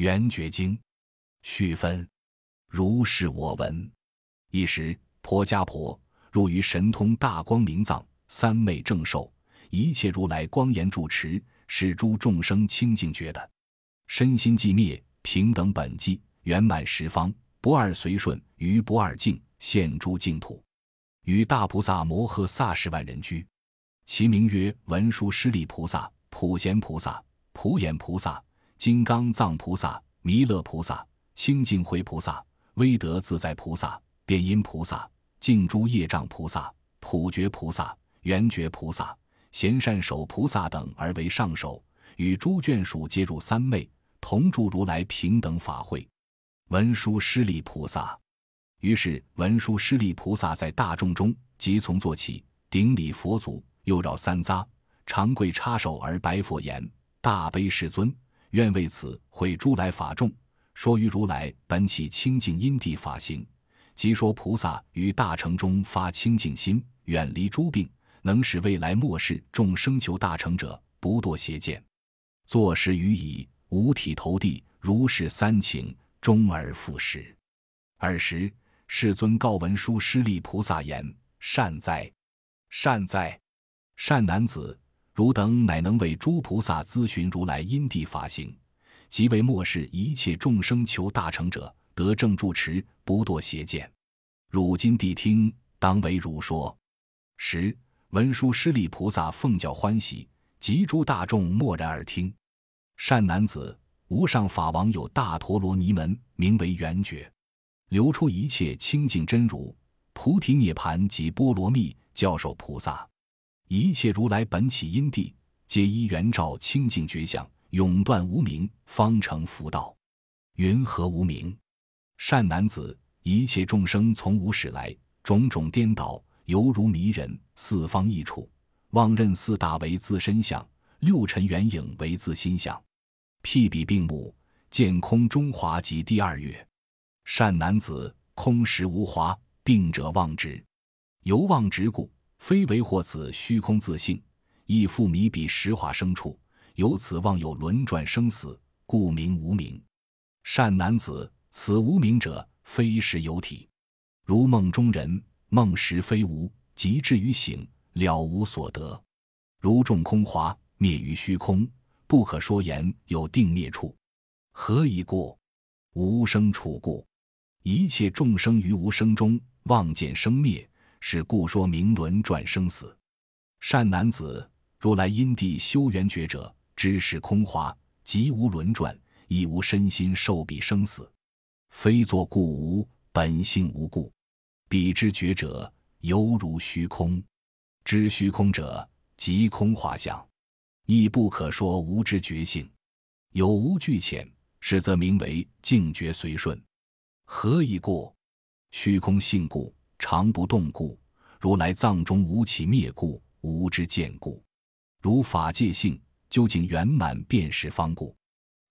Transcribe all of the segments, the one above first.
圆觉经续分，如是我闻。一时，婆家婆入于神通大光明藏，三昧正受，一切如来光严住持，是诸众生清净觉的，身心寂灭，平等本寂，圆满十方，不二随顺，于不二境现诸净土，与大菩萨摩诃萨十万人居。其名曰文殊师利菩萨、普贤菩萨、普眼菩萨、金刚藏菩萨、弥勒菩萨、清净慧菩萨、威德自在菩萨、辩音菩萨、净诸业障菩萨、普觉菩萨、圆觉菩萨、贤善守菩萨等，而为上首，与诸眷属皆入三昧，同住如来平等法会。文殊师利菩萨，于是文殊师利菩萨在大众中即从坐起，顶礼佛祖。又绕三匝，长跪插手而白佛言：“大悲世尊，愿为此会诸来法众，说于如来本起清净因地法行，即说菩萨于大成中发清净心，远离诸病，能使未来末世众生求大成者不堕邪见。坐时于已，五体投地，如是三请，终而复始。尔时世尊告文殊师利菩萨言：善哉，善哉。”善男子，汝等乃能为诸菩萨咨询如来因地法行，即为末世一切众生求大成者得正住持，不堕邪见。汝今谛听，当为汝说。十文殊师利菩萨奉教欢喜，及诸大众默然而听。善男子，无上法王有大陀罗尼门，名为圆觉，流出一切清净真如，菩提涅盘及波罗蜜，教授菩萨。一切如来本起因地，皆依圆照清净觉相，永断无明，方成佛道。云何无明？善男子，一切众生从无始来，种种颠倒，犹如迷人。四方异处，妄认四大为自身相，六尘缘影为自心相。辟彼病目，见空中华及第二月。善男子，空实无华，病者妄执，由妄执故。非为获此虚空自性，亦复迷彼实化生处，由此妄有轮转生死，故名无名。善男子，此无名者，非实有体，如梦中人，梦时非无，即至于醒，了无所得，如众空华，灭于虚空，不可说言有定灭处。何以故？无生处故。一切众生于无声中，望见生灭。是故说明轮转生死，善男子，如来因地修缘觉者，知是空华，即无轮转，亦无身心受彼生死，非作故无，本性无故。彼之觉者，犹如虚空。知虚空者，即空华相，亦不可说无之觉性。有无俱浅，是则名为静觉随顺。何以故？虚空性故。常不动故，如来藏中无起灭故，无之见故，如法界性究竟圆满便是方故，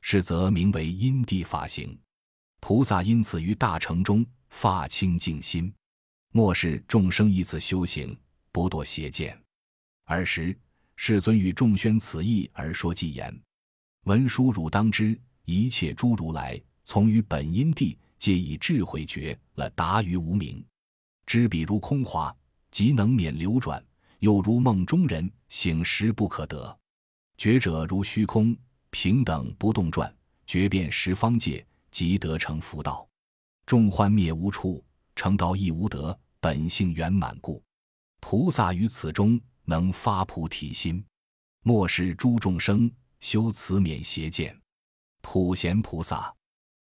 是则名为因地法行。菩萨因此于大乘中发清净心，末世众生以此修行，不堕邪见。尔时世尊与众宣此意而说偈言：文殊汝当知，一切诸如来从于本因地，皆以智慧觉了达于无明。知彼如空华，即能免流转；又如梦中人，醒时不可得。觉者如虚空，平等不动转，觉遍十方界，即得成佛道。众幻灭无处，成道亦无得，本性圆满故。菩萨于此中能发菩提心，莫使诸众生修此免邪见。普贤菩萨，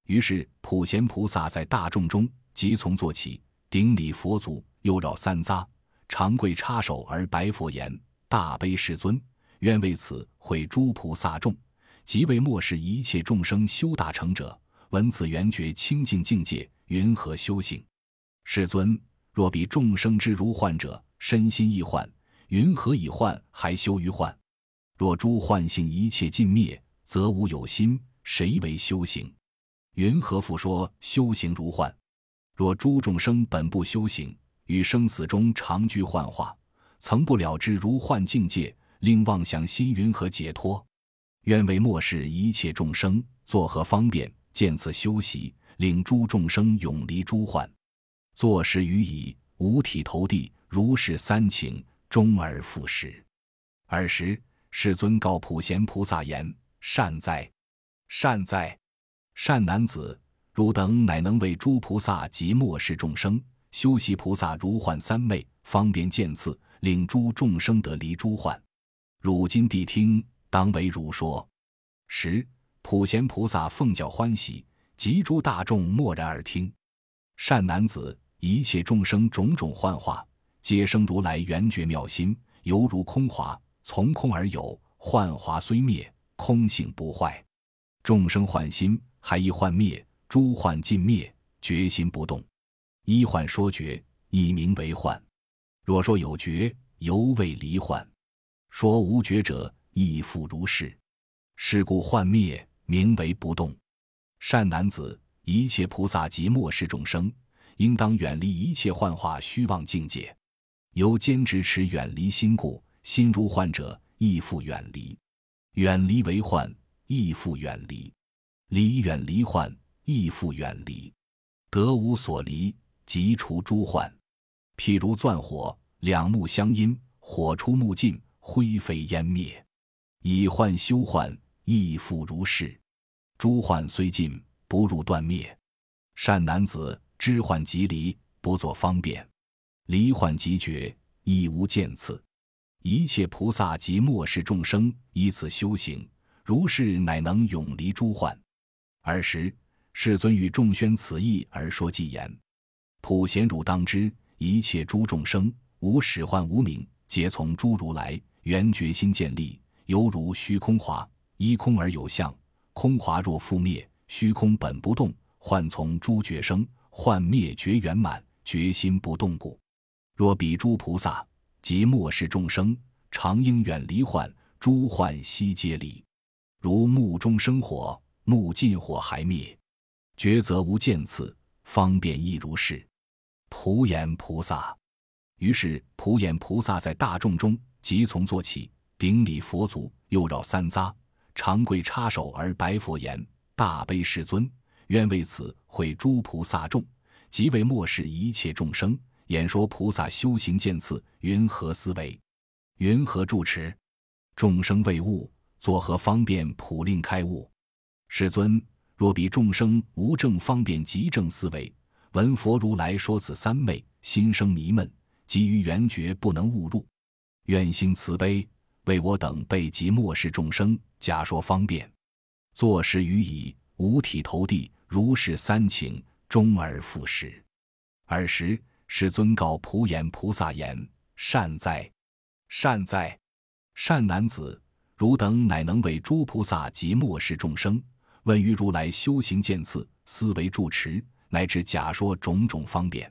于是普贤菩萨在大众中即从坐起。顶礼佛祖，又绕三匝，长跪插手而白佛言：“大悲世尊，愿为此会诸菩萨众，即为末世一切众生修大成者，闻此圆觉清净境界，云何修行？世尊，若比众生之如幻者，身心易幻，云何以幻还修于幻？若诸幻性一切尽灭，则无有心，谁为修行？云何复说修行如幻？”若诸众生本不修行，于生死中常居幻化，曾不了知如幻境界，令妄想心云何解脱？愿为末世一切众生作何方便？见此修习，令诸众生永离诸幻。作时于已，五体投地，如是三请，终而复始。尔时世尊告普贤菩萨言：“善哉，善哉，善男子！汝等乃能为诸菩萨及末世众生修习菩萨如幻三昧，方便见次，令诸众生得离诸幻。汝今谛听，当为汝说。”十。普贤菩萨奉教欢喜，及诸大众默然而听。善男子，一切众生种种幻化，皆生如来圆觉妙心，犹如空华，从空而有。幻华虽灭，空性不坏。众生幻心，还亦幻灭，诸幻尽灭，觉心不动。一幻说觉，一名为幻。若说有觉，犹未离幻；说无觉者，亦复如是。是故幻灭。名为不动，善男子，一切菩萨及末世众生，应当远离一切幻化虚妄境界，由坚持持远离心故，心如幻者，亦复远离；远离为幻，亦复远离；离远离幻，亦复远离。得无所离，即除诸患。譬如钻火，两木相因，火出木尽，灰飞烟灭。以幻修幻。亦复如是，诸幻虽尽，不入断灭。善男子，知幻即离，不作方便；离幻即绝，亦无见次。一切菩萨及末世众生，依此修行，如是乃能永离诸幻。尔时，世尊与众宣此意而说偈言：“普贤汝当知，一切诸众生，无始幻无明，皆从诸如来缘觉心建立，犹如虚空华。”依空而有相，空华若复灭，虚空本不动，幻从诸觉生，幻灭觉圆满，觉心不动故。若彼诸菩萨及末世众生，常应远离幻，诸幻悉皆离。如木中生火，木尽火还灭，抉择无见次，方便亦如是。普眼菩萨，于是普眼菩萨在大众中即从坐起，顶礼佛足，又绕三匝。长跪插手而白佛言：“大悲世尊，愿为此会诸菩萨众，即为末世一切众生，演说菩萨修行见次，云何思维？云何住持？众生未悟，作何方便普令开悟？世尊，若彼众生无正方便极正思维，闻佛如来说此三昧，心生迷闷，急于圆觉不能悟入，愿心慈悲。”为我等被及末世众生假说方便，坐时于已，五体投地，如是三请，终而复始。尔时世尊告普眼菩萨言：“善哉，善哉，善男子！汝等乃能为诸菩萨及末世众生，问于如来修行见次，思维住持，乃至假说种种方便。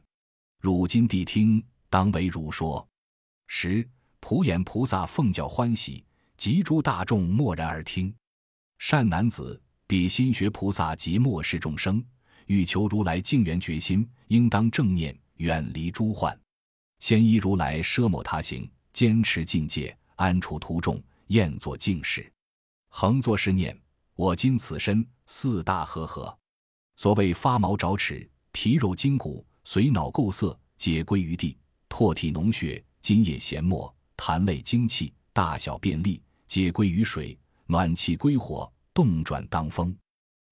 汝今谛听，当为汝说。十。”普眼菩萨奉教欢喜，及诸大众默然而听。善男子，彼心学菩萨及末世众生，欲求如来净缘决心，应当正念，远离诸患。先依如来奢摩他行，坚持境界，安处途众，厌作静事，恒作是念：我今此身四大和合。所谓发毛爪齿，皮肉筋骨，髓脑构色，皆归于地；唾体脓血，津液涎沫。痰类精气，大小便利，皆归于水；暖气归火，动转当风。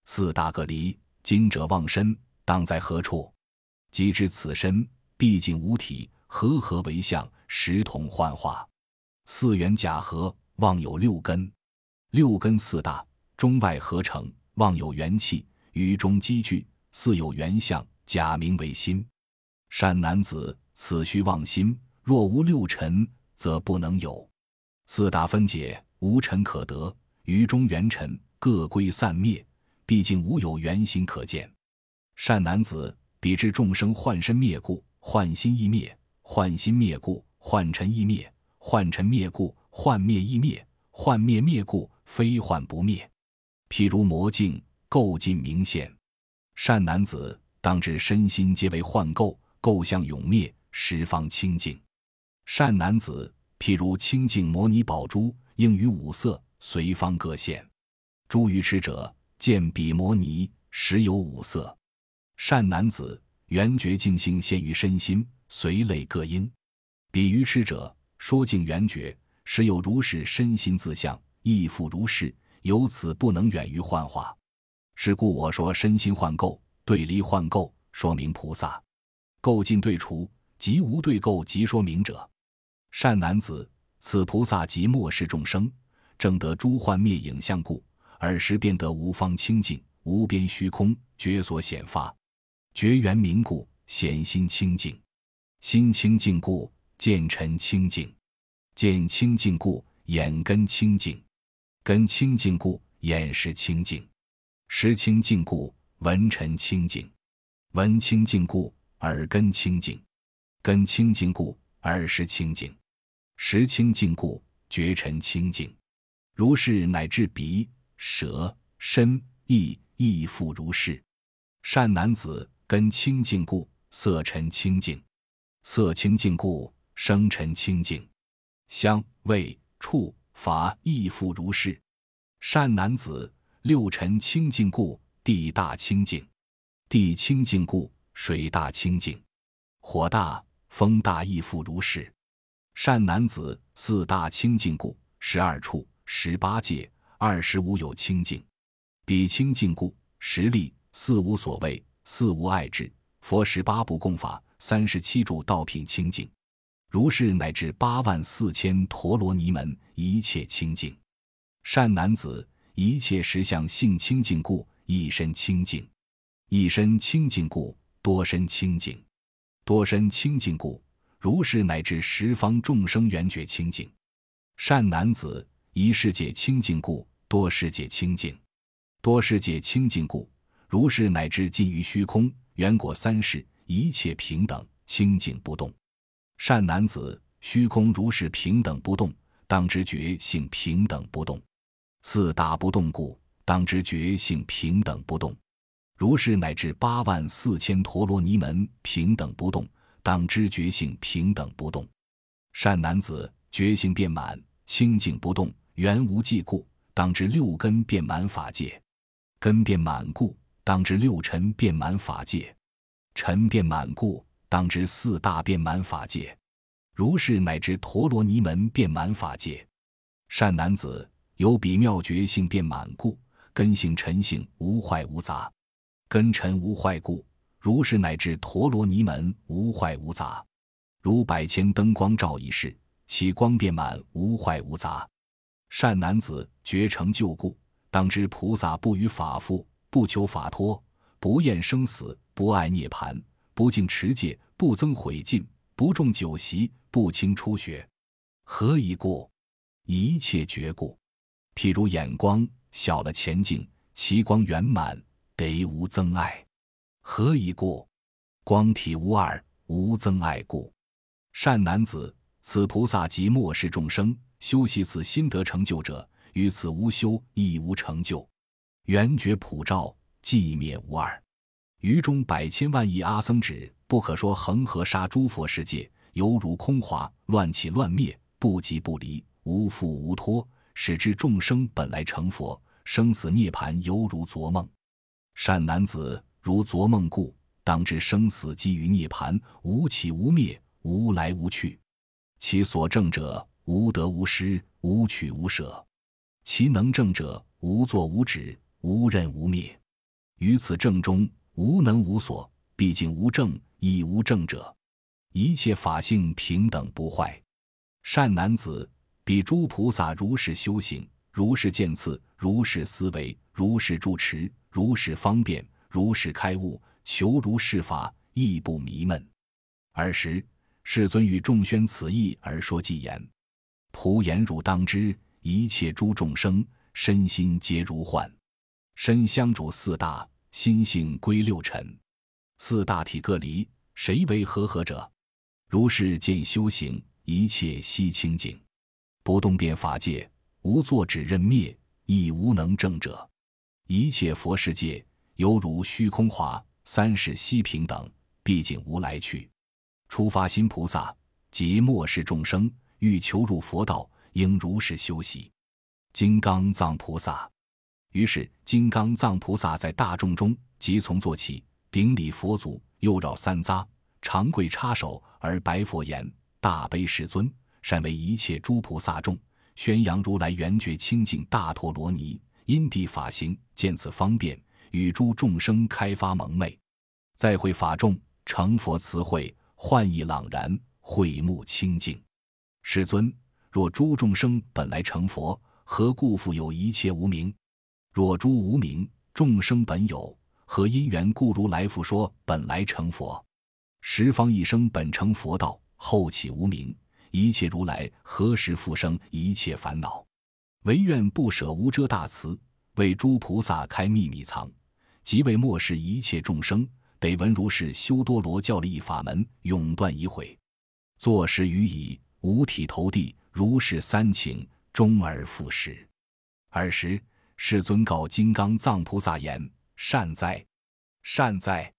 四大各离，今者忘身，当在何处？即知此身毕竟无体，合合为相，十同幻化。四元假合，妄有六根，六根四大，中外合成，妄有元气，于中积聚，似有元相，假名为心。善男子，此须妄心，若无六尘。则不能有四大分解，无尘可得，于中元尘各归散灭，毕竟无有元形可见。善男子，彼知众生幻身灭故，幻心亦灭；幻心灭故，幻尘亦灭；幻尘灭故，幻灭亦灭；幻灭灭故，非幻不灭。譬如魔镜，构尽明现。善男子，当知身心皆为幻构，构相永灭，十方清净。善男子，譬如清净摩尼宝珠，应于五色，随方各现。诸愚痴者见彼摩尼，时有五色。善男子，圆觉净性现于身心，随类各因。彼愚痴者说净圆觉，时有如是身心自相，亦复如是，由此不能远于幻化。是故我说身心幻构，对离幻构，说明菩萨构尽对除，即无对构，即说明者。善男子，此菩萨即末世众生，正得诸幻灭影像故，尔时便得无方清净，无边虚空，觉所显发，觉缘明故，显心清净，心清净故，见尘清净，见清净故，眼根清净，根清净故，眼识清净，识清净故，闻尘清净，闻清净故，耳根清净，根清净故，耳识清净。识清净故，觉尘清净，如是乃至鼻、舌、身、意，亦复如是。善男子，根清净故，色尘清净；色清净故，声尘清净；香味触法亦复如是。善男子，六尘清净故，地大清净；地清净故，水大清净；火大、风大亦复如是。善男子，四大清净故，十二处、十八界、二十五有清净；彼清净故，十力、四无所谓、四无碍智、佛十八部供法、三十七柱道品清净。如是乃至八万四千陀罗尼门，一切清净。善男子，一切实相性清净故，一身清净；一身清净故，多身清净；多身清净故。如是乃至十方众生缘觉清净，善男子一世界清净故，多世界清净；多世界清净故，如是乃至尽于虚空缘果三世一切平等清净不动。善男子虚空如是平等不动，当知觉性平等不动。四大不动故，当知觉性平等不动。如是乃至八万四千陀罗尼门平等不动。当知觉性平等不动，善男子觉性遍满清净不动，原无际故。当知六根遍满法界，根遍满故，当知六尘遍满法界，尘遍满故，当知四大遍满法界。如是乃至陀罗尼门遍满法界。善男子有比妙觉性遍满故，根性尘性无坏无杂，根尘无坏故。如是乃至陀罗尼门无坏无杂，如百千灯光照一世，其光遍满无坏无杂。善男子觉成就故，当知菩萨不与法父，不求法脱，不厌生死，不爱涅盘，不敬持戒，不增毁尽，不重酒席，不轻初学。何以故？一切觉故。譬如眼光小了前进，其光圆满，得无增碍。何以故？光体无二，无增碍故。善男子，此菩萨即末世众生修习此心得成就者，于此无修亦无成就。圆觉普照，寂灭无二。于中百千万亿阿僧指，不可说恒河沙诸佛世界，犹如空华，乱起乱灭，不即不离，无复无脱，使之众生本来成佛，生死涅盘犹如昨梦。善男子。如昨梦故，当知生死基于涅盘，无起无灭，无来无去。其所证者，无得无失，无取无舍。其能证者，无作无止，无任无灭。于此证中，无能无所，毕竟无证，亦无证者。一切法性平等不坏。善男子，彼诸菩萨如是修行，如是见次，如是思维，如是住持，如是方便。如是开悟，求如是法，亦不迷闷。尔时，世尊与众宣此意而说偈言：“仆言汝当知，一切诸众生身心皆如幻，身相主四大，心性归六尘。四大体各离，谁为和合者？如是见修行，一切悉清净，不动变法界，无作止任灭，亦无能证者。一切佛世界。”犹如虚空华，三世悉平等，毕竟无来去。初发心菩萨及末世众生欲求入佛道，应如是修习。金刚藏菩萨于是金刚藏菩萨在大众中即从做起，顶礼佛祖，又绕三匝，长跪插手而白佛言：“大悲世尊，善为一切诸菩萨众宣扬如来圆觉清净大陀罗尼因地法行，见此方便，与诸众生开发蒙昧，再会法众成佛慈慧，幻意朗然，慧目清净。世尊，若诸众生本来成佛，何故复有一切无名？若诸无名众生本有，何因缘故如来复说本来成佛？十方一生本成佛道，后起无名，一切如来何时复生一切烦恼？唯愿不舍无遮大慈，为诸菩萨开秘密藏，即为末世一切众生得闻如是修多罗教利益法门，永断疑悔。坐时于已，五体投地，如是三请，终而复始。尔时世尊告金刚藏菩萨言：“善哉，善哉，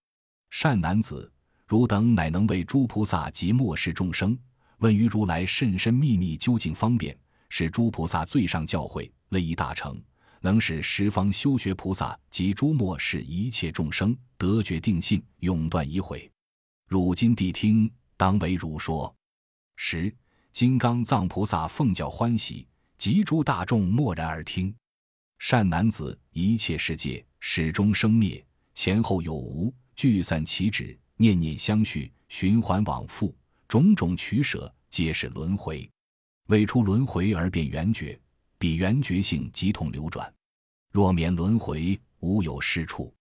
善男子，汝等乃能为诸菩萨及末世众生，问于如来甚深秘密究竟方便。”是诸菩萨最上教诲，利益大成，能使十方修学菩萨及诸末世一切众生得觉定信，永断疑悔。汝今谛听，当为汝说。十金刚藏菩萨奉教欢喜，及诸大众默然而听。善男子，一切世界始终生灭，前后有无，聚散其止，念念相续，循环往复，种种取舍，皆是轮回。未出轮回而变圆觉，彼圆觉性即同流转。若免轮回，无有是处。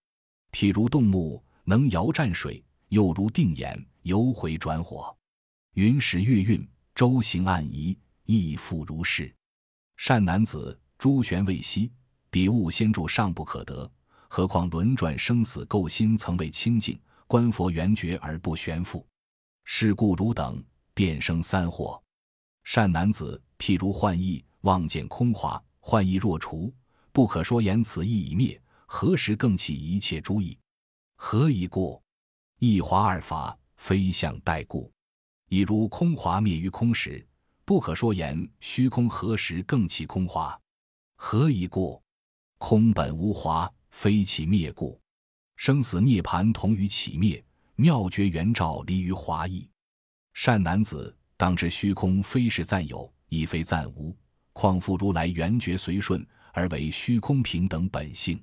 譬如动木能摇战水，又如定眼游回转火。云时月运，周行暗移，亦复如是。善男子，诸玄未息，彼物先住尚不可得，何况轮转生死垢心曾未清净，观佛圆觉而不悬复。是故汝等变生三祸。善男子，譬如幻意，望见空华，幻意若除，不可说言此意已灭，何时更起一切诸意？何以故？一华二法，非相待故。已如空华灭于空时，不可说言虚空何时更起空华？何以故？空本无华，非其灭故。生死涅盘同于起灭，妙觉圆照离于华意。善男子。当知虚空非是暂有，亦非暂无，况复如来圆觉随顺，而为虚空平等本性。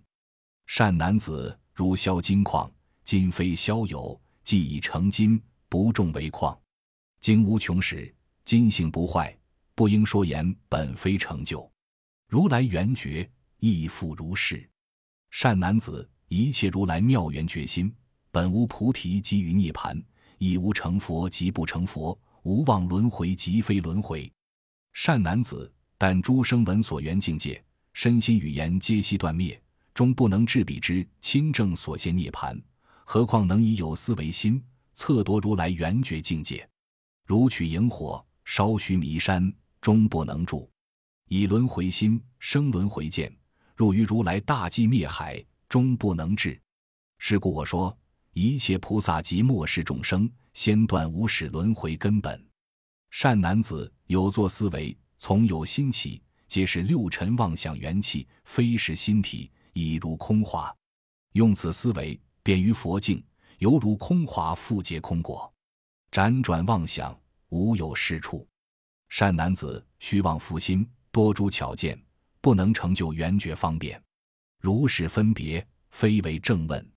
善男子，如销金矿，金非消有，既已成金，不重为矿。金无穷时，金性不坏，不应说言本非成就。如来圆觉亦复如是。善男子，一切如来妙缘觉心，本无菩提即于涅盘，亦无成佛及不成佛。无望轮回，即非轮回。善男子，但诸生闻所缘境界，身心语言皆悉断灭，终不能至彼之亲正所现涅盘。何况能以有思为心，测夺如来圆觉境界？如取萤火烧须弥山，终不能住；以轮回心生轮回见，入于如来大寂灭海，终不能至。是故我说，一切菩萨及末世众生。先断无始轮回根本，善男子有作思维，从有心起，皆是六尘妄想元气，非是心体，已如空华。用此思维，便于佛境，犹如空华复结空果，辗转妄想，无有是处。善男子虚妄复心，多诸巧见，不能成就圆觉方便。如是分别，非为正问。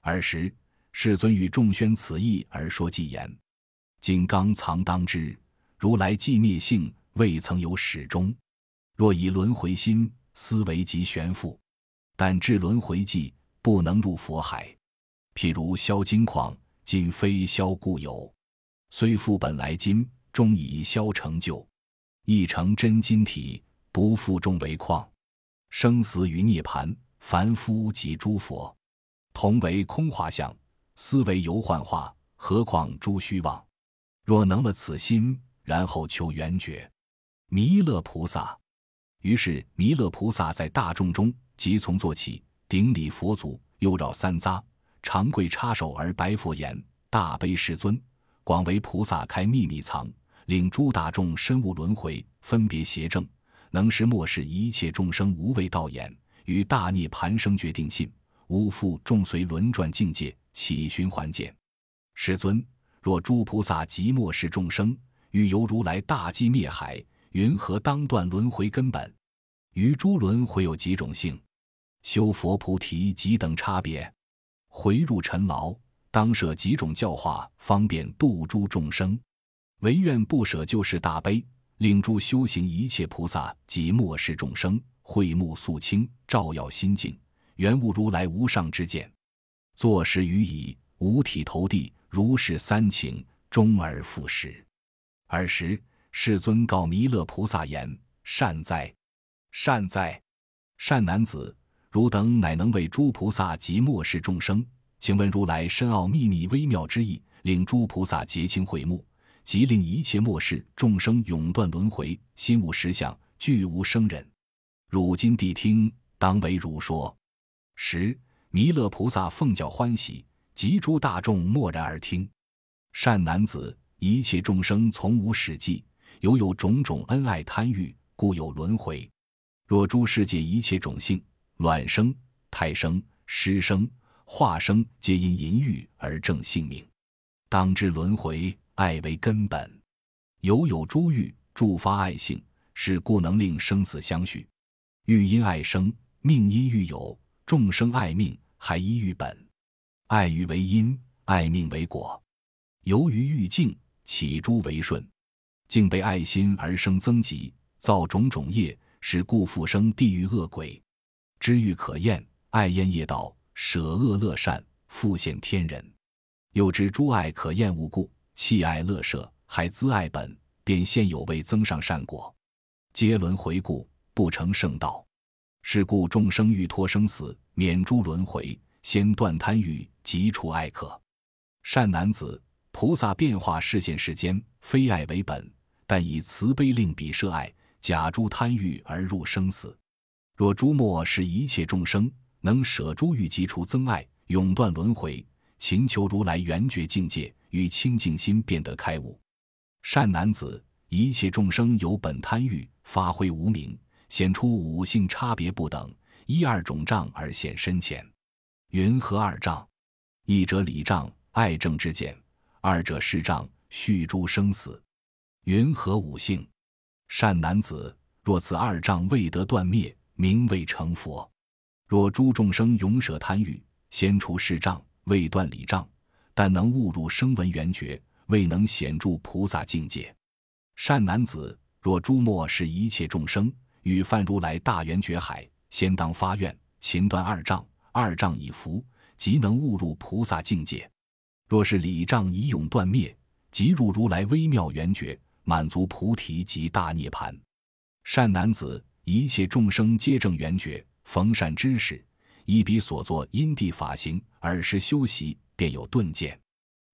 尔时。世尊与众宣此意而说偈言：“金刚藏当知，如来寂灭性未曾有始终。若以轮回心思维即悬复，但至轮回际不能入佛海。譬如销金矿，今非销故有，虽复本来金，终以销成就。亦成真金体，不复终为况。生死与涅盘，凡夫及诸佛，同为空化相。”思维犹幻化，何况诸虚妄？若能了此心，然后求圆觉。弥勒菩萨，于是弥勒菩萨在大众中即从坐起，顶礼佛祖，又绕三匝，长跪插手而白佛言：“大悲世尊，广为菩萨开秘密藏，令诸大众身悟轮回，分别邪正，能使末世一切众生无畏道眼，与大涅盘生决定信，无复众随轮转境界，起循环见。世尊，若诸菩萨及末世众生，欲由如来大寂灭海，云何当断轮回根本？于诸轮回有几种性？修佛菩提几等差别？回入尘劳，当设几种教化，方便度诸众生？唯愿不舍救世大悲，令诸修行一切菩萨及末世众生慧目肃清，照耀心境，圆悟如来无上之见。坐时于已，五体投地，如是三请，终而复始。尔时世尊告弥勒菩萨言：“善哉，善哉，善男子。”汝等乃能为诸菩萨及末世众生，请问如来深奥秘密微妙之意，令诸菩萨结清慧目，即令一切末世众生永断轮回，心无实相，俱无生忍。汝今谛听，当为汝说。十弥勒菩萨奉教欢喜，及诸大众默然而听。善男子，一切众生从无始际，犹有种种恩爱贪欲，故有轮回。若诸世界一切种性。卵生、胎生、湿生、化生，皆因淫欲而正性命。当知轮回，爱为根本。犹有诸欲助发爱性，是故能令生死相续。欲因爱生，命因欲有。众生爱命，还依欲本。爱欲为因，爱命为果。由于欲境，起诸为顺，竟被爱心而生增极，造种种业，是故复生地狱恶鬼。知欲可厌，爱厌业道，舍恶乐善，复现天人。又知诸爱可厌无故，弃爱乐舍，还资爱本，便现有为增上善果。皆轮回故，不成圣道。是故众生欲脱生死，免诸轮回，先断贪欲，即除爱渴。善男子，菩萨变化示现世间，非爱为本，但以慈悲令彼舍爱，假诸贪欲而入生死。若诸末是一切众生能舍诸欲即除增爱，永断轮回，勤求如来圆觉境界，与清净心便得开悟。善男子，一切众生有本贪欲，发挥无明，显出五性差别不等，一二种障而显深浅。云何二障？一者理障，爱正之见；二者事障，续诸生死。云何五性？善男子，若此二障未得断灭。名未成佛。若诸众生永舍贪欲，先除世障，未断理障，但能悟入声闻缘觉，未能显著菩萨境界。善男子，若诸末是一切众生欲犯如来大圆觉海，先当发愿，勤断二障，二障已伏，即能悟入菩萨境界。若是理障已永断灭，即入如来微妙圆觉，满足菩提及大涅盘。善男子。一切众生皆正圆觉，逢善知识，依彼所作因地法行，尔时修习，便有顿见。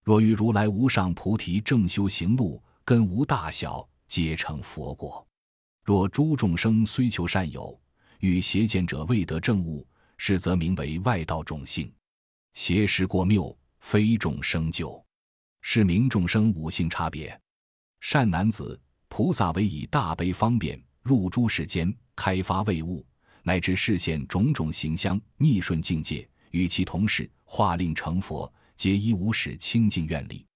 若于如来无上菩提正修行路，根无大小，皆成佛果。若诸众生虽求善友，与邪见者未得正悟，是则名为外道种性，邪识过谬，非众生救，是名众生五性差别。善男子，菩萨为以大悲方便入诸世间。开发未悟，乃至视现种种形象，逆顺境界，与其同事，化令成佛，皆依无始清净愿力。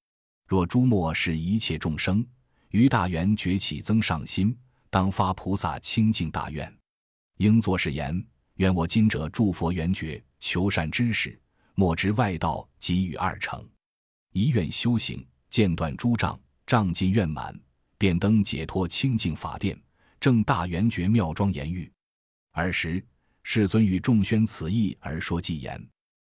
若诸末是一切众生，于大圆觉起增上心，当发菩萨清净大愿，应作是言：愿我今者诸佛圆觉，求善知识，莫知外道，给予二成。一愿修行，见断诸障，障尽愿满，便登解脱清净法殿。正大圆觉妙庄言语，尔时世尊与众宣此意而说偈言：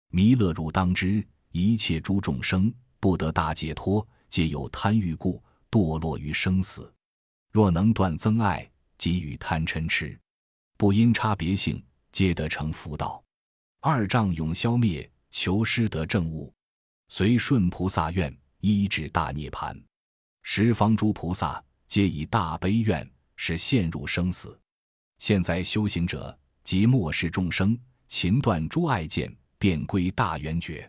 弥勒汝当知，一切诸众生不得大解脱，皆有贪欲故，堕落于生死。若能断增爱，给予贪嗔痴，不因差别性，皆得成佛道。二障永消灭，求师得正悟，随顺菩萨愿，依止大涅盘。十方诸菩萨皆以大悲愿。是陷入生死。现在修行者即末世众生，勤断诸爱见，便归大圆觉。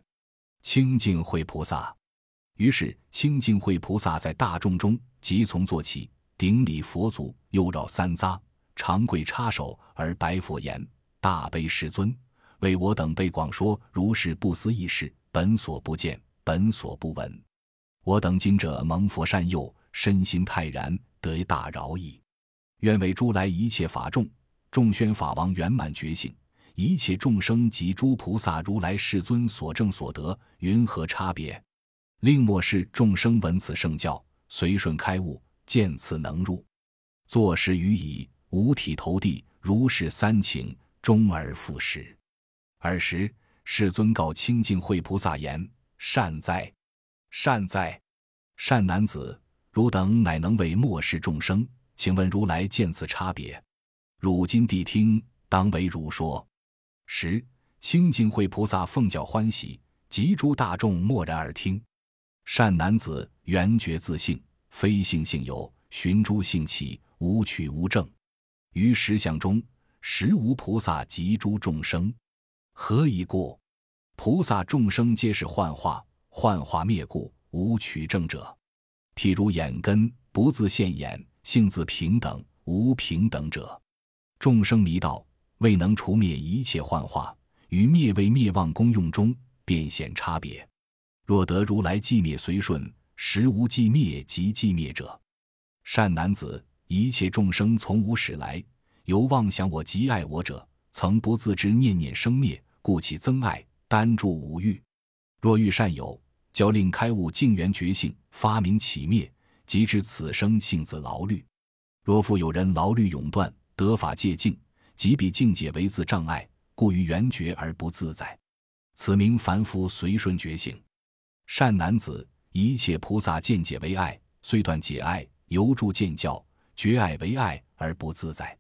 清净慧菩萨。于是清净慧菩萨在大众中即从坐起，顶礼佛足，又绕三匝，长跪插手而白佛言：“大悲世尊，为我等被广说如是不思议事，本所不见，本所不闻。我等今者蒙佛善佑，身心泰然，得大饶益。愿为诸来一切法众，众宣法王圆满觉醒，一切众生及诸菩萨如来世尊所证所得，云何差别？令末世众生闻此圣教，随顺开悟，见此能入。坐时于已，五体投地，如是三请，终而复始。尔时世尊告清净慧菩萨言：“善哉，善哉，善男子，汝等乃能为末世众生。”请问如来见此差别，汝今谛听，当为汝说。十清净慧菩萨奉教欢喜，及诸大众默然而听。善男子，圆觉自性，非性性有，寻诸性起，无取无证。于实相中，实无菩萨及诸众生。何以故？菩萨众生皆是幻化，幻化灭故，无取证者。譬如眼根不自现眼。性自平等，无平等者。众生迷道，未能除灭一切幻化，于灭为灭妄功用中，便显差别。若得如来寂灭随顺，实无寂灭及寂灭者。善男子，一切众生从无始来，由妄想我及爱我者，曾不自知念念生灭，故起增爱，单住无欲。若遇善友，教令开悟净缘觉性，发明起灭。即知此生性自劳虑，若复有人劳虑永断，得法戒净，即彼境界为自障碍，故于缘觉而不自在。此名凡夫随顺觉性。善男子，一切菩萨见解为爱，虽断解爱，犹住见教，觉爱为爱而不自在。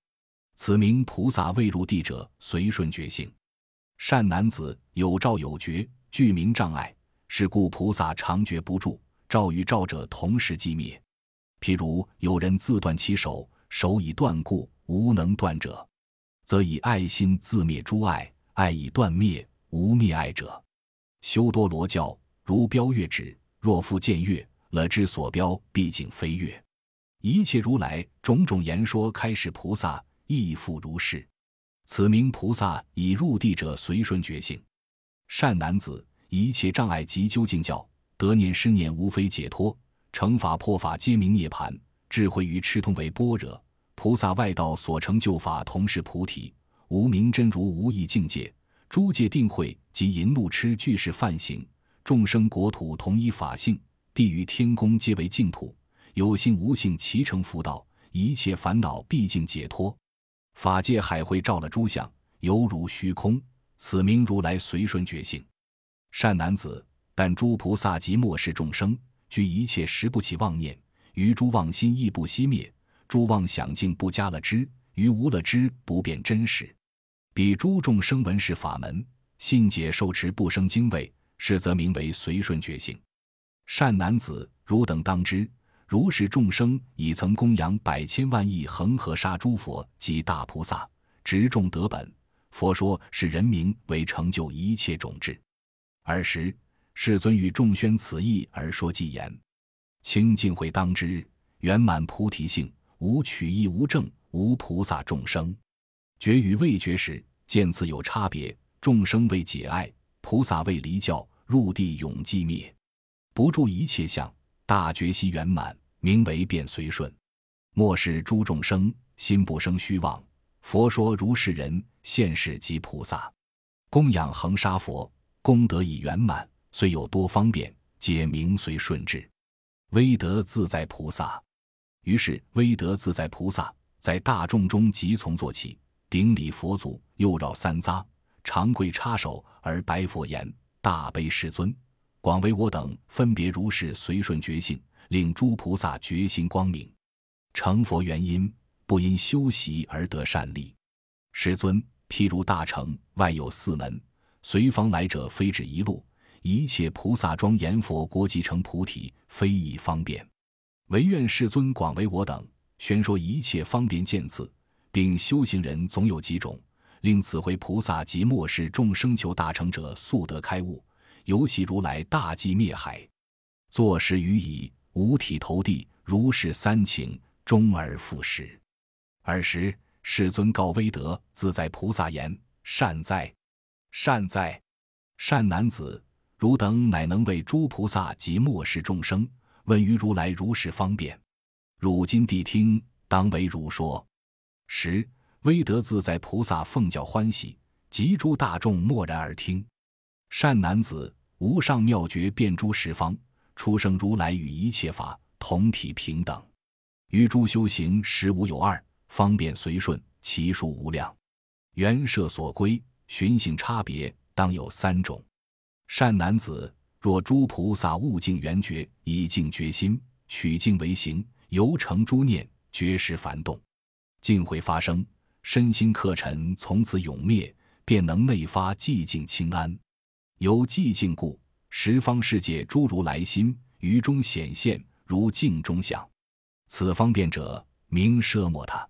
此名菩萨未入地者随顺觉性。善男子，有照有觉，具名障碍，是故菩萨常觉不住。照与照者同时寂灭，譬如有人自断其手，手已断故无能断者，则以爱心自灭诸爱，爱已断灭，无灭爱者。修多罗教如标月指，若复见月，了之所标，毕竟非月。一切如来种种言说，开示菩萨亦复如是。此名菩萨以入地者随顺觉性。善男子，一切障碍及究竟教。得念失念，无非解脱；成法破法，皆名涅盘。智慧于痴通为般若。菩萨外道所成就法，同是菩提。无名真如，无异境界。诸界定慧及淫怒痴，俱是梵行。众生国土同一法性，地狱天宫皆为净土。有性无性，齐成佛道。一切烦恼毕竟解脱。法界海会照了诸相，犹如虚空。此名如来随顺觉性。善男子。但诸菩萨及末世众生，具一切时不起妄念，于诸妄心亦不熄灭，诸妄想境不加了知，于无了知不变真实。彼诸众生闻是法门，信解受持不生惊畏，是则名为随顺觉性。善男子，汝等当知，如是众生已曾供养百千万亿恒河沙诸佛及大菩萨，执众得本。佛说是人名为成就一切种智。尔时。世尊与众宣此意而说偈言：“清净慧当知，圆满菩提性，无取意无证，无菩萨众生觉与未觉时，见此有差别。众生为解爱，菩萨为离教，入地永寂灭，不住一切相，大觉悉圆满，名为变随顺。末世诸众生心不生虚妄，佛说如是人现世即菩萨，供养恒沙佛，功德已圆满。”虽有多方便，皆名随顺智，威德自在菩萨。于是威德自在菩萨在大众中即从坐起，顶礼佛祖，又绕三匝，长跪插手而白佛言：“大悲世尊，广为我等分别如是随顺觉性，令诸菩萨觉心光明，成佛原因，不因修习而得善利。世尊，譬如大乘外有四门，随方来者非止一路。”一切菩萨庄严佛国即成菩提，非以方便。唯愿世尊广为我等宣说一切方便见次，并修行人总有几种，令此回菩萨及末世众生求大成者速得开悟，尤喜如来大寂灭海。坐时于已，五体投地，如是三请，终而复始。尔时世尊告威德自在菩萨言：“善哉，善哉，善男子，汝等乃能为诸菩萨及末世众生问于如来如是方便，汝今谛听，当为汝说。十威德自在菩萨奉教欢喜，及诸大众默然而听。善男子，无上妙觉遍诸十方，出生如来与一切法同体平等，于诸修行实无有二，方便随顺，其数无量。缘设所归，寻性差别，当有三种。善男子，若诸菩萨悟净圆觉，以净觉心，取净为行，由成诸念，觉识繁动，净会发生，身心客尘从此永灭，便能内发寂静清安。由寂静故，十方世界诸如来心于中显现，如镜中像。此方便者，名奢摩他。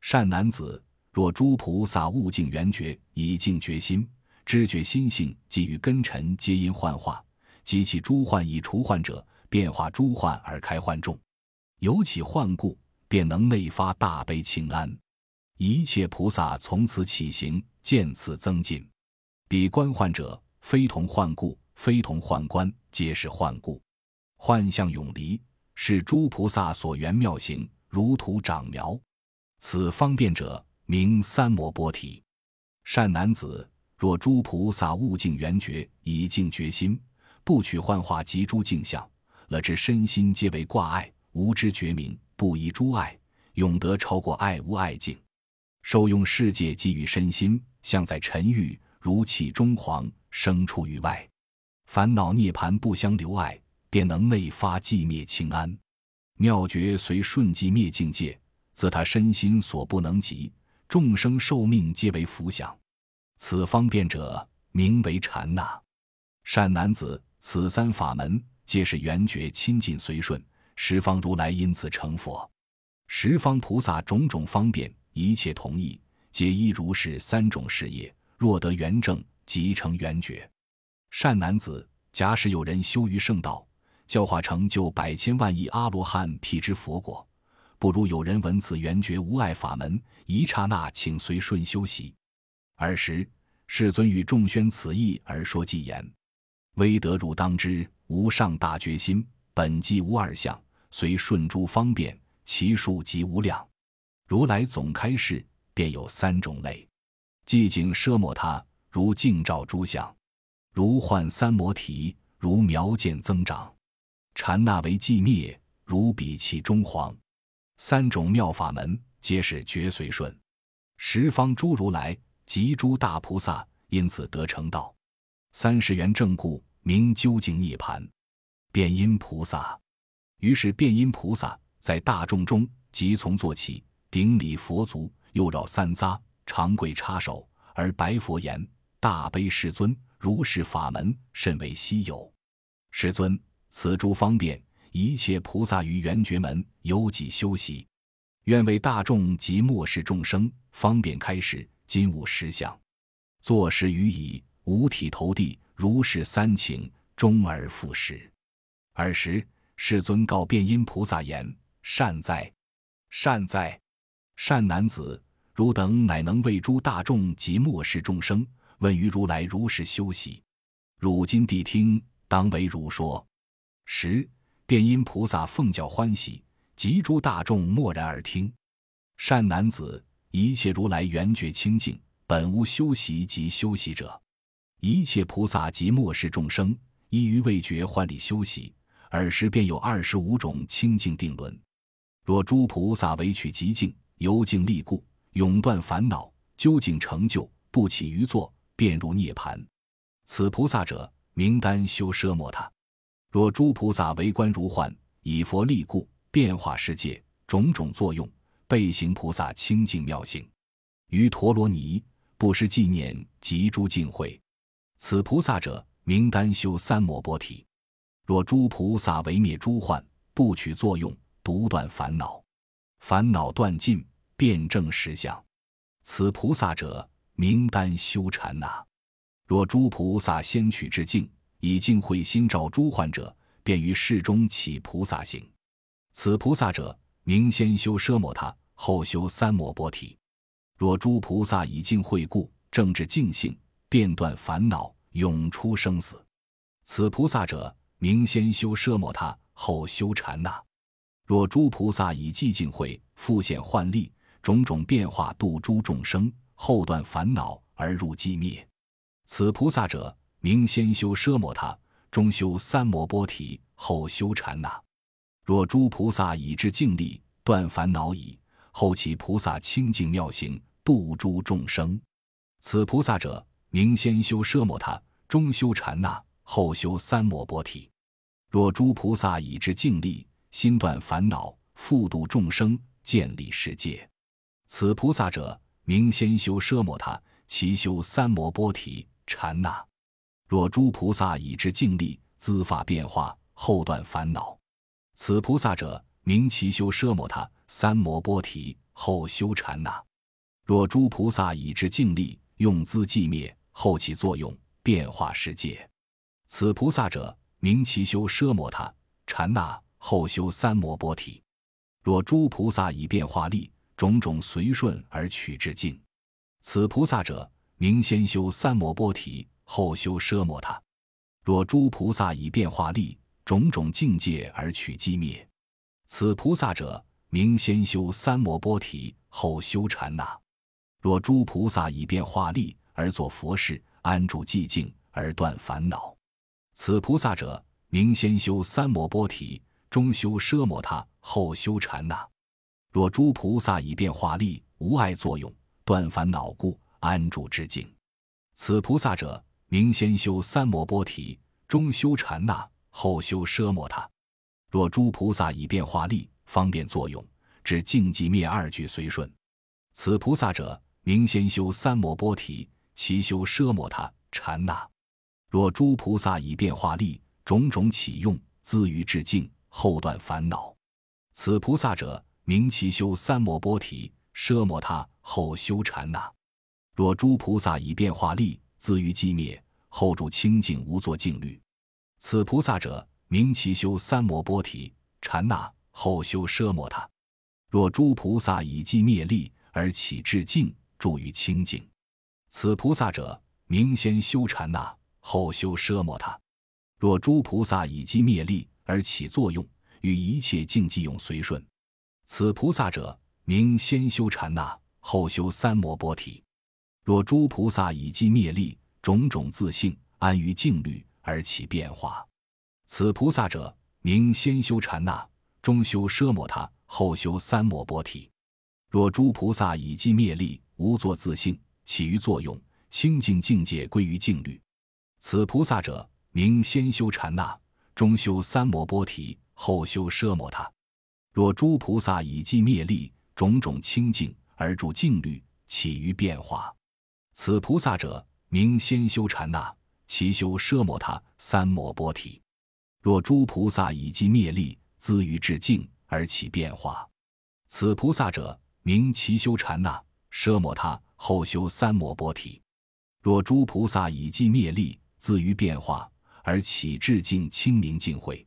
善男子，若诸菩萨悟净圆觉，以净觉心，知觉心性，即与根尘皆因幻化，及其诸患以除患者，变化诸患而开患众。由起患故，便能内发大悲清安。一切菩萨从此起行，渐次增进。彼观患者。非同患故，非同患观，皆是患故。幻象永离，是诸菩萨所缘妙行，如土长苗。此方便者，名三摩波提。善男子，若诸菩萨悟净圆觉，以净觉心，不取幻化及诸镜相，了知身心皆为挂碍，无知觉明，不依诸爱，永得超过爱无爱境，受用世界给予身心，像在沉郁，如气中黄。生出于外，烦恼涅盘不相留碍，便能内发寂灭清安。妙觉随顺寂灭境界，则他身心所不能及，众生寿命皆为福享。此方便者，名为禅那。善男子，此三法门皆是圆觉亲近随顺，十方如来因此成佛，十方菩萨种种方便，一切同意，皆依如是三种事业。若得圆正。即成圆觉，善男子，假使有人修于圣道，教化成就百千万亿阿罗汉辟之佛果，不如有人闻此圆觉无碍法门，一刹那请随顺修习。尔时世尊与众宣此意而说偈言：“威德汝当知，无上大决心，本即无二相，随顺诸方便，其数即无量。如来总开示，便有三种类：寂静奢摩他。”如镜照诸相，如幻三摩提，如苗见增长，禅那为寂灭，如比其中黄。三种妙法门，皆是绝随顺。十方诸如来及诸大菩萨，因此得成道。三十缘正故，名究竟涅盘。辩音菩萨，于是辩音菩萨在大众中即从坐起，顶礼佛足，又绕三匝，长跪插手，而白佛言。大悲世尊，如是法门甚为稀有。世尊，此诸方便，一切菩萨于圆觉门有几修习？愿为大众及末世众生方便开示。今无实相，坐时于已，五体投地，如是三请，终而复始。尔时世尊告辩音菩萨言：“善哉，善哉，善男子，汝等乃能为诸大众及末世众生。”问于如来如是修习，汝今谛听，当为汝说。十便因菩萨奉教欢喜，及诸大众默然而听。善男子，一切如来圆觉清净，本无修习及修习者。一切菩萨及末世众生，依于未觉幻理修习，尔时便有二十五种清净定轮。若诸菩萨为取极静，由静立故，永断烦恼，究竟成就，不起于坐。便入涅盘，此菩萨者名单修奢摩他。若诸菩萨为观如幻，以佛力故，变化世界种种作用，备行菩萨清净妙性，于陀罗尼不失纪念及诸净慧。此菩萨者名单修三摩波提。若诸菩萨为灭诸患，不取作用，独断烦恼，烦恼断尽，辩证实相。此菩萨者。名单修禅那，若诸菩萨先取至净，以净慧心照诸患者，便于世中起菩萨行。此菩萨者，名先修奢摩他，后修三摩波提。若诸菩萨以净慧故，正至净性，便断烦恼，永出生死。此菩萨者，名先修奢摩他，后修禅那。若诸菩萨以寂静慧复现幻力，种种变化度诸众生，后断烦恼而入寂灭。此菩萨者，名先修奢摩他，中修三摩波提，后修禅那。若诸菩萨以至静力断烦恼矣，后起菩萨清净妙行，度诸众生。此菩萨者，明先修奢摩他，中修禅那，后修三摩波提。若诸菩萨以至静力。心断烦恼，复度众生，建立世界。此菩萨者，明先修奢摩他，其修三摩波提禅那。若诸菩萨以至静力，资法变化，后断烦恼。此菩萨者，明其修奢摩他，三摩波提后修禅那。若诸菩萨以至静力，用资寂灭，后起作用，变化世界。此菩萨者，名其修奢摩他禅那。后修三摩波提，若诸菩萨以变化力，种种随顺而取至境，此菩萨者，名先修三摩波提，后修奢摩他。若诸菩萨以变化力，种种境界而取机灭，此菩萨者，名先修三摩波提，后修禅那。若诸菩萨以变化力而作佛事，安住寂静而断烦恼，此菩萨者，名先修三摩波提。中修奢摩他，后修禅那。若诸菩萨以变化力，无碍作用，断烦恼故，安住之境。此菩萨者，名先修三摩波提，中修禅那，后修奢摩他。若诸菩萨以变化力，方便作用，至净寂灭二句随顺。此菩萨者，名先修三摩波提，其修奢摩他禅那。若诸菩萨以变化力，种种起用，资于至境。后断烦恼，此菩萨者，名其修三摩波提，奢摩他，后修禅那。若诸菩萨以变化力，自于寂灭，后住清净无作静虑，此菩萨者，名其修三摩波提，禅那，后修奢摩他。若诸菩萨以寂灭力而起至静，住于清净，此菩萨者，名先修禅那，后修奢摩他。若诸菩萨以寂灭力，而起作用，与一切境寂用随顺。此菩萨者，名先修禅那，后修三摩波提。若诸菩萨以寂灭力，种种自性安于静虑而起变化，此菩萨者，名先修禅那，中修奢摩他，后修三摩波提。若诸菩萨以寂灭力，无作自性，起于作用，清净境界归于静虑，此菩萨者，名先修禅那。中修三摩波提，后修奢摩他。若诸菩萨以寂灭力，种种清净而住静虑，起于变化，此菩萨者，名先修禅那，其修奢摩他三摩波提。若诸菩萨以寂灭力，资于至静而起变化，此菩萨者，名其修禅那，奢摩他后修三摩波提。若诸菩萨以寂灭力，自于变化。而起至净清明净慧，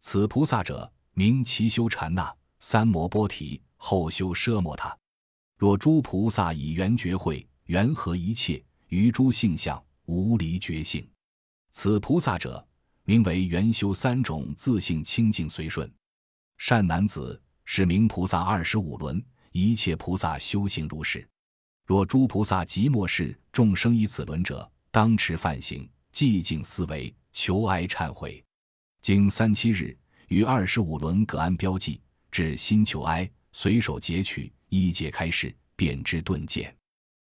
此菩萨者，名其修禅那，三摩波提，后修奢摩他。若诸菩萨以圆觉慧，圆合一切于诸性相，无离觉性，此菩萨者，名为圆修三种自性清净随顺。善男子，是名菩萨二十五轮，一切菩萨修行如是。若诸菩萨即末世众生依此轮者，当持梵行，寂静思维。求哀忏悔，经三七日，于二十五轮各安标记，至心求哀，随手截取，一解开示，便知顿见。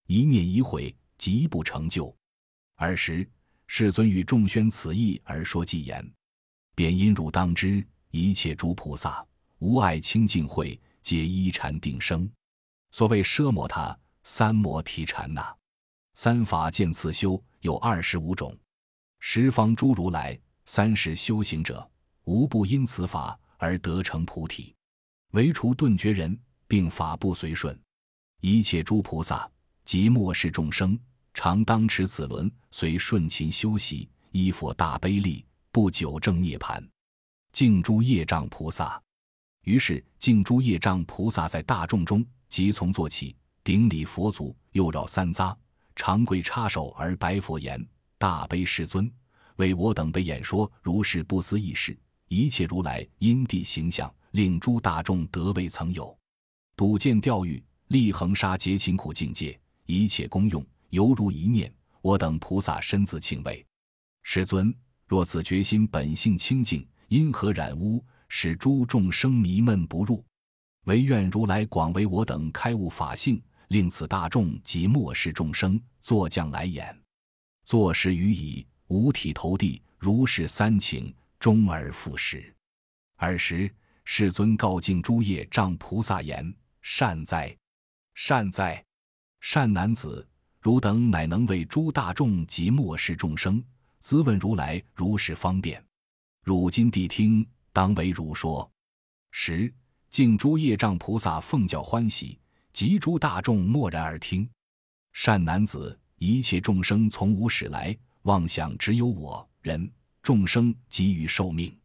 一念一悔，即不成就。尔时，世尊与众宣此意而说偈言：便因汝当知，一切诸菩萨无碍清净慧，皆依禅定生。所谓奢摩他、三摩提禅那三法见次修，有二十五种。十方诸如来、三世修行者，无不因此法而得成菩提，唯除顿觉人，并法不随顺。一切诸菩萨及末世众生，常当持此轮，随顺勤修习，依佛大悲力，不久正涅盘。净诸业障菩萨，于是净诸业障菩萨在大众中即从坐起，顶礼佛足，又绕三匝，长跪插手而白佛言：“大悲世尊，为我等被演说如是不思议事，一切如来因地形象，令诸大众得未曾有。睹见钓鱼，立恒沙劫勤苦境界，一切功用犹如一念。我等菩萨身自庆慰。世尊，若此决心本性清净，因何染污，使诸众生迷闷不入？唯愿如来广为我等开悟法性。”令此大众及末世众生坐将来演，坐时语已，五体投地，如是三请，终而复始。尔时世尊告敬诸业障菩萨言：“善哉，善哉，善男子！汝等乃能为诸大众及末世众生，咨问如来如是方便。汝今谛听，当为汝说。”十敬诸业障菩萨奉教欢喜。及诸大众默然而听，善男子，一切众生从无始来，妄想只有我人众生给予寿命，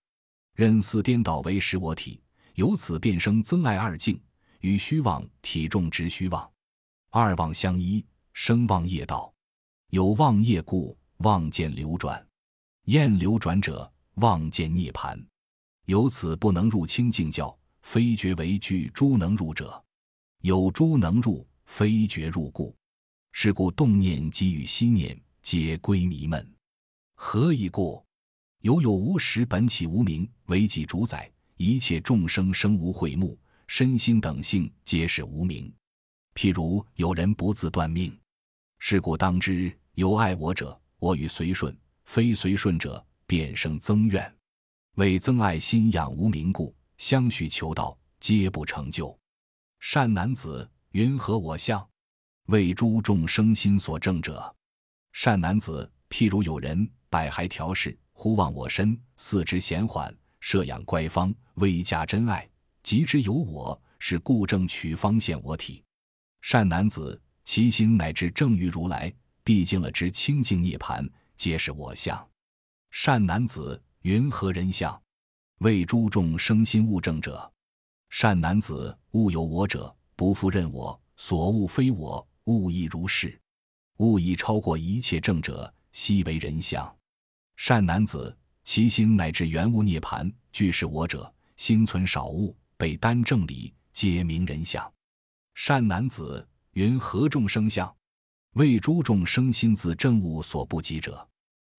任似颠倒为实我体，由此变生增爱二境，与虚妄体重执虚妄，二妄相依，生妄业道，有妄业故，妄见流转，厌流转者，妄见涅盘，由此不能入清净教，非觉为具诸能入者。有诸能入，非觉入故，是故动念即与心念皆归迷闷。何以故？有有无实本起无名，为己主宰，一切众生生无慧目，身心等性皆是无名。譬如有人不自断命，是故当知有爱我者，我与随顺；非随顺者，便生增怨。为增爱心养无名故，相续求道，皆不成就。善男子，云何我相？为诸众生心所正者。善男子，譬如有人百骸调饰，忽望我身，四肢闲缓，摄养乖方，微加真爱，即知有我，是故正取方现我体。善男子，其心乃至正于如来，毕竟了之清净涅盘，皆是我相。善男子，云何人相？为诸众生心物正者。善男子，物有我者，不复认我；所物非我，物亦如是。物已超过一切正者，悉为人相。善男子，其心乃至原物涅盘，俱是我者。心存少物，被单正理，皆名人相。善男子，云何众生相？为诸众生心自正物所不及者。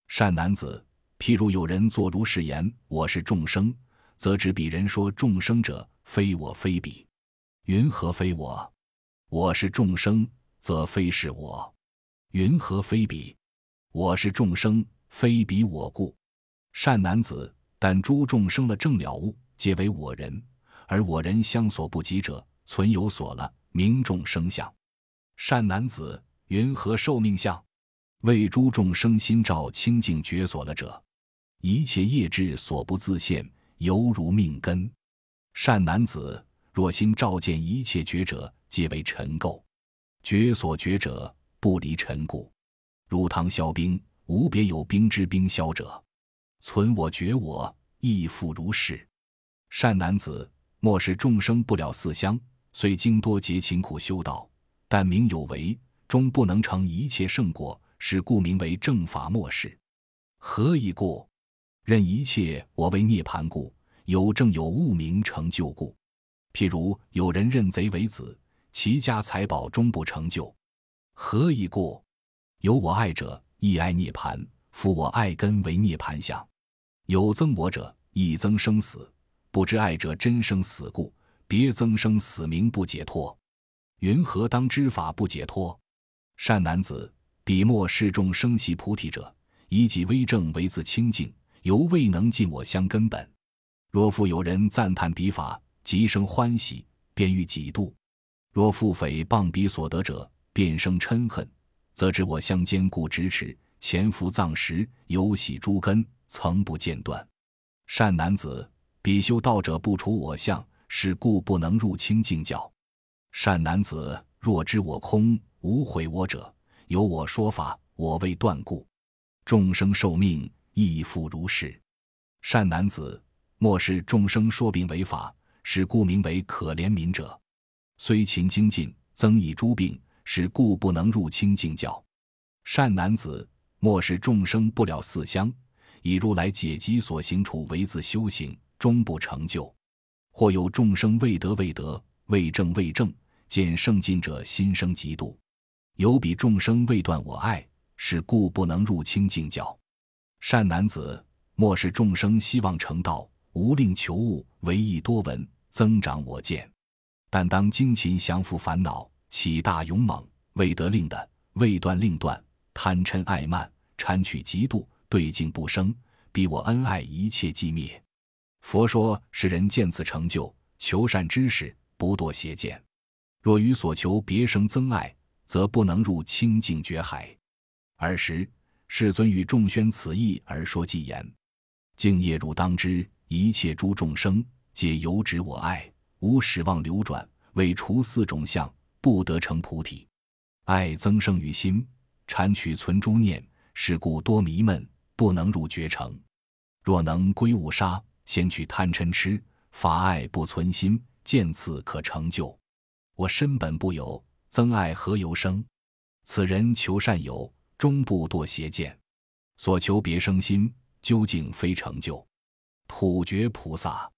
善男子，譬如有人作如是言：我是众生，则知彼人说众生者。非我非彼，云何非我？我是众生，则非是我。云何非彼？我是众生，非彼我故。善男子，但诸众生的正了悟，皆为我人，而我人相所不及者，存有所了，名众生相。善男子，云何受命相？为诸众生心照清净觉所了者，一切业智所不自现，犹如命根。善男子，若心照见一切觉者，皆为尘垢；觉所觉者，不离尘故。如汤消冰，无别有冰之冰消者。存我觉我，亦复如是。善男子，莫使众生不了四相，虽经多劫勤苦修道，但名有为，终不能成一切圣果，是故名为正法末世。何以故？任一切我为涅盘故。有正有物名成就故，譬如有人认贼为子，其家财宝终不成就，何以故？有我爱者，亦爱涅盘，夫我爱根为涅盘相。有憎我者，亦增生死，不知爱者真生死故，别增生死名不解脱。云何当知法不解脱？善男子，彼莫视众生习菩提者，以己微正为自清净，犹未能尽我相根本。若复有人赞叹彼法，即生欢喜，便欲己度；若复诽谤彼所得者，便生嗔恨，则知我相坚固咫尺，潜伏藏识，有喜诸根，曾不间断。善男子，比修道者不除我相，是故不能入清净教。善男子，若知我空，无毁我者，有我说法，我未断故，众生受命亦复如是。善男子。莫视众生说病为法，是故名为可怜悯者。虽勤精进，增益诸病，是故不能入清净教。善男子，莫使众生不了四相，以如来解集所行处为自修行，终不成就。或有众生未得未得，未正未正，见圣境者心生嫉妒。有彼众生未断我爱，是故不能入清净教。善男子，莫使众生希望成道，无令求物，唯意多闻，增长我见。但当精勤降伏烦恼，起大勇猛，未得令的，未断令断，贪嗔爱慢，贪取嫉妒，对境不生，逼我恩爱一切寂灭。佛说：世人见此成就，求善知识，不堕邪见。若于所求别生增爱。则不能入清净觉海。尔时世尊与众宣此意而说偈言：“敬业汝当知，一切诸众生皆由止我爱，无始望流转，为除四种相，不得成菩提。爱增生于心，禅取存诸念，是故多迷闷，不能入绝成。若能归悟杀，先去贪嗔痴，法爱不存心，见此可成就。我身本不有。”增爱何由生？此人求善友，终不堕邪见。所求别生心，究竟非成就。普觉菩萨，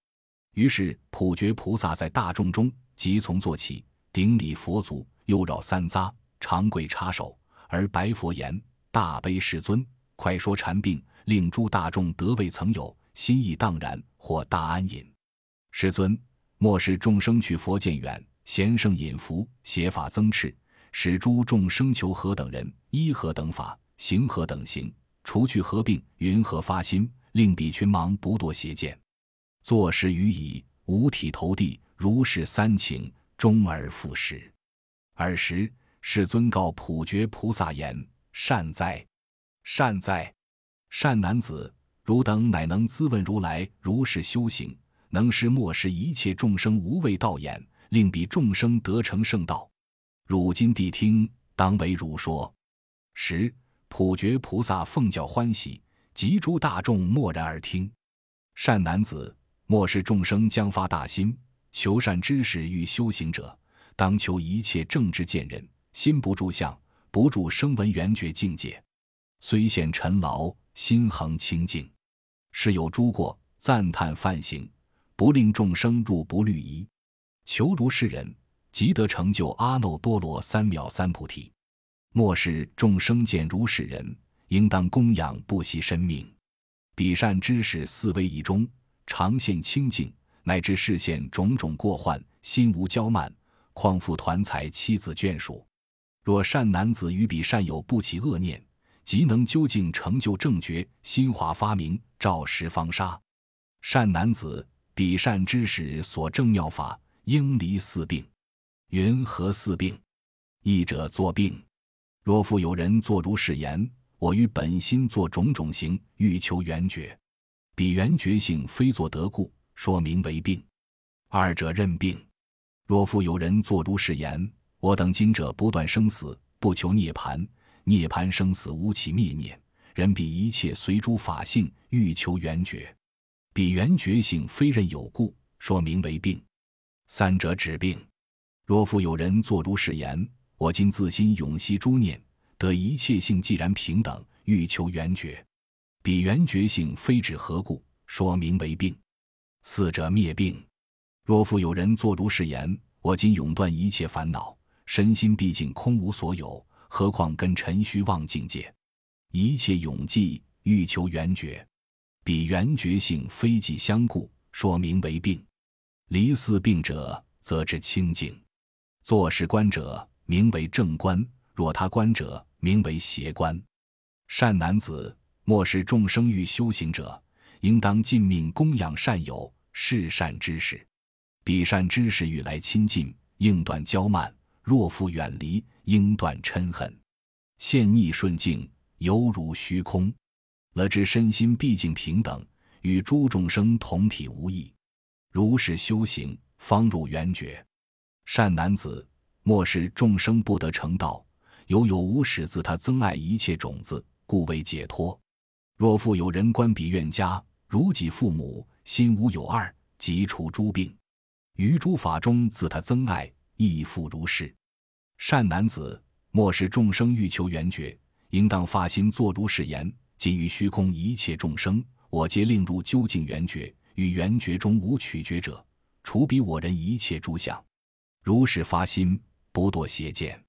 于是普觉菩萨在大众中即从坐起，顶礼佛足，又绕三匝，长跪插手，而白佛言：“大悲世尊，快说禅病，令诸大众得未曾有，心意荡然，或大安隐。”世尊，莫使众生去佛见远。贤圣隐福，邪法增炽，使诸众生求何等人，依何等法，行何等行，除去何病，云何发心，令彼群盲不堕邪见。坐时于已，五体投地，如是三请，终而复始。尔时世尊告普觉菩萨言：“善哉，善哉，善男子，汝等乃能咨问如来如是修行，能使莫使一切众生无畏道眼。”令彼众生得成圣道，汝今谛听，当为汝说。时普觉菩萨奉教欢喜，及诸大众默然而听。善男子，莫使众生将发大心，求善知识欲修行者，当求一切正知见人，心不住相，不住声闻缘觉境界，虽现尘劳，心恒清净。是有诸过，赞叹犯行，不令众生入不律仪。求如是人，即得成就阿耨多罗三藐三菩提。末世众生见如是人，应当供养不惜生命。彼善知识四威仪中，常现清净，乃至视现种种过患，心无骄慢，况复团财妻子眷属。若善男子与彼善友不起恶念，即能究竟成就正觉，心华发明，照十方沙。善男子，彼善知识所证妙法。应离四病，云何四病？一者作病。若复有人作如是言：我于本心作种种行，欲求圆觉，彼圆觉性非作得故，说名为病。二者认病。若复有人作如是言：我等今者不断生死，不求涅盘，涅盘生死无起灭念，人彼一切随诸法性，欲求圆觉，彼圆觉性非任有故，说名为病。三者指病。若复有人作如是言：我今自心永息诸念，得一切性既然平等，欲求圆觉。彼圆觉性非指何故？说名为病。四者灭病。若复有人作如是言：我今永断一切烦恼，身心毕竟空无所有，何况跟尘虚妄境界？一切永寂，欲求圆觉。彼圆觉性非即相故，说名为病。离四病者，则知清净；作是观者，名为正观；若他观者，名为邪观。善男子，莫使众生欲修行者，应当尽命供养善友，是善知识。彼善知识欲来亲近，应断骄慢；若复远离，应断嗔恨。现逆顺境，犹如虚空。了知身心毕竟平等，与诸众生同体无异。如是修行，方入圆觉。善男子，莫使众生不得成道，有有无始自他增爱一切种子，故为解脱。若复有人观彼愿家，如己父母，心无有二，即除诸病。于诸法中自他增爱，亦复如是。善男子，莫使众生欲求圆觉，应当发心作如是言：今于虚空一切众生，我皆令入究竟圆觉，与圆觉中无取觉者，除彼我人一切诸相。如是发心，不堕邪见。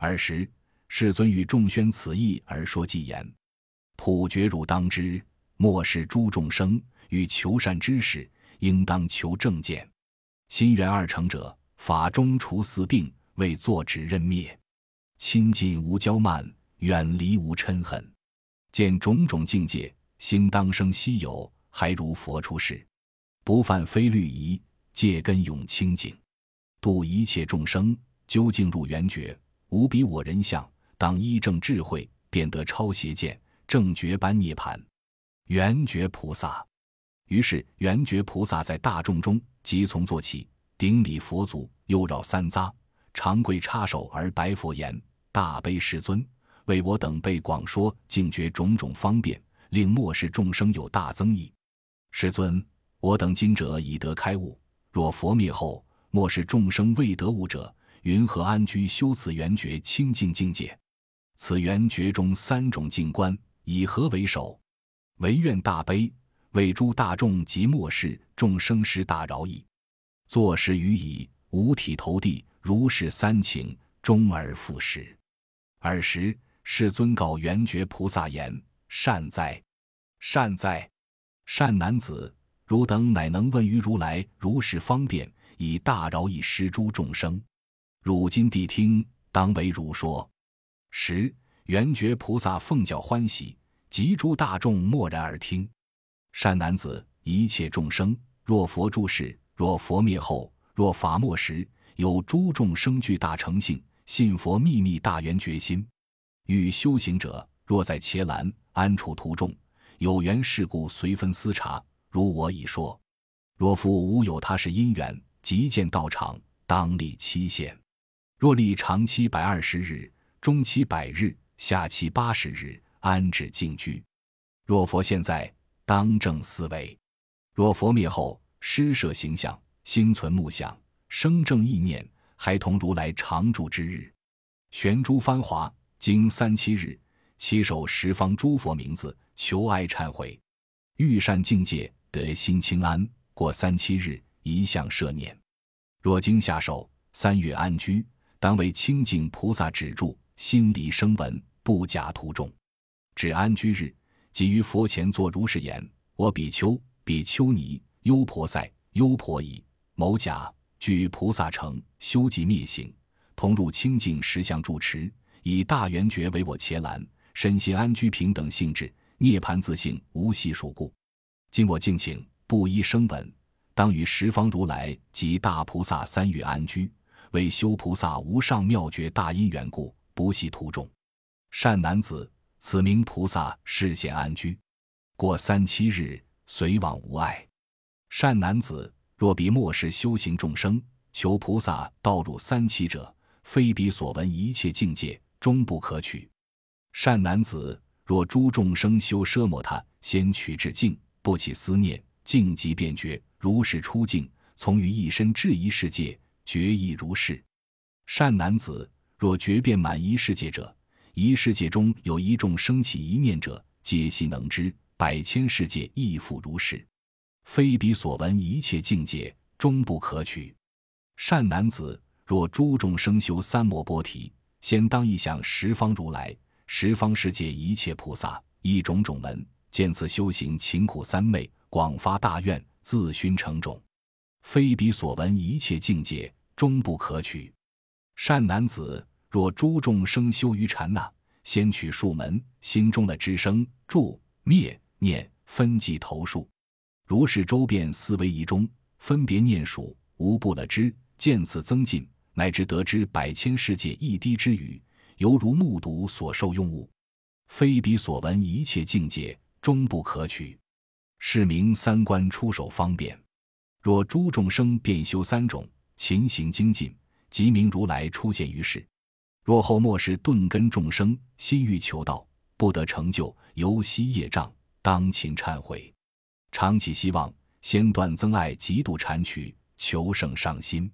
尔时，世尊与众宣此意而说偈言：普觉汝当知，莫视诸众生，欲求善知识，应当求正见。心缘二成者，法中除四病，为作止任灭。亲近无骄慢，远离无嗔恨。见种种境界，心当生希有，还如佛出世。不犯非律仪，戒根永清净。度一切众生，究竟入圆觉，无比我人相。当依正智慧，便得超邪见，正觉般涅盘。圆觉菩萨。于是圆觉菩萨在大众中即从坐起，顶礼佛足，又绕三匝，长跪插手而白佛言。大悲世尊，为我等辈广说净觉种种方便，令末世众生有大增益。世尊，我等今者已得开悟，若佛灭后，末世众生未得悟者，云何安居修此圆觉清净境界？此圆觉中三种境观，以何为首？唯愿大悲，为诸大众及末世众生施大饶益。作时语已，五体投地，如是三请，终而复始。尔时，世尊告圆觉菩萨言：“善哉，善哉，善男子！汝等乃能问于如来如是方便，以大饶益施诸众生。汝今谛听，当为汝说。”十，圆觉菩萨奉教欢喜，及诸大众默然而听。善男子，一切众生，若佛住世，若佛灭后，若法末时，有诸众生具大成性。信佛秘密大圆觉心，欲修行者若在伽蓝安处途中有缘事故，随分思察。如我已说，若复无有他是因缘，即见道场，当立期限。若立长期百二十日，中期百日，下期八十日，安置静居。若佛现在，当正思维；若佛灭后，施设形象，心存目想，生正意念。还同如来常住之日，悬诸繁华，经三七日，七首十方诸佛名字，求哀忏悔，欲善境界，得心清安。过三七日，一向摄念。若经下手，三月安居，当为清净菩萨止住，心离声闻，不假途中。至安居日，即于佛前作如是言：我比丘、比丘尼、优婆塞、优婆夷、某甲。具菩萨成，修寂灭行，同入清净实相住持，以大圆觉为我伽蓝，身心安居平等性质，涅盘自性无系数故。今我敬请不依声闻，当与十方如来及大菩萨三月安居，为修菩萨无上妙觉大因缘故，不系途中。善男子，此名菩萨示现安居，过三七日，随往无碍。善男子。若彼末世修行众生求菩萨道入三七者，非彼所闻一切境界，终不可取。善男子，若诸众生修奢摩他，先取至静，不起思念，静即便觉，如是出境，从于一身至一世界，觉亦如是。善男子，若觉遍满一世界者，一世界中有一众生起一念者，皆悉能知，百千世界亦复如是。非彼所闻一切境界，终不可取。善男子，若诸众生修三摩波提，先当一想十方如来、十方世界一切菩萨，一种种门，见此修行勤苦三昧，广发大愿，自熏成种。非彼所闻一切境界，终不可取。善男子，若诸众生修于禅那，先取数门，心中的知声、住、灭、念分际头数。如是周遍思维一中，分别念数，无不了知。见此增进，乃至得知百千世界一滴之语，犹如目睹所受用物，非彼所闻一切境界，终不可取。是名三观出手方便。若诸众生便修三种，勤行精进，即名如来出现于世。若后末世顿根众生心欲求道，不得成就，由息业障，当勤忏悔。常起希望，先断增爱，极度禅取，求胜上心。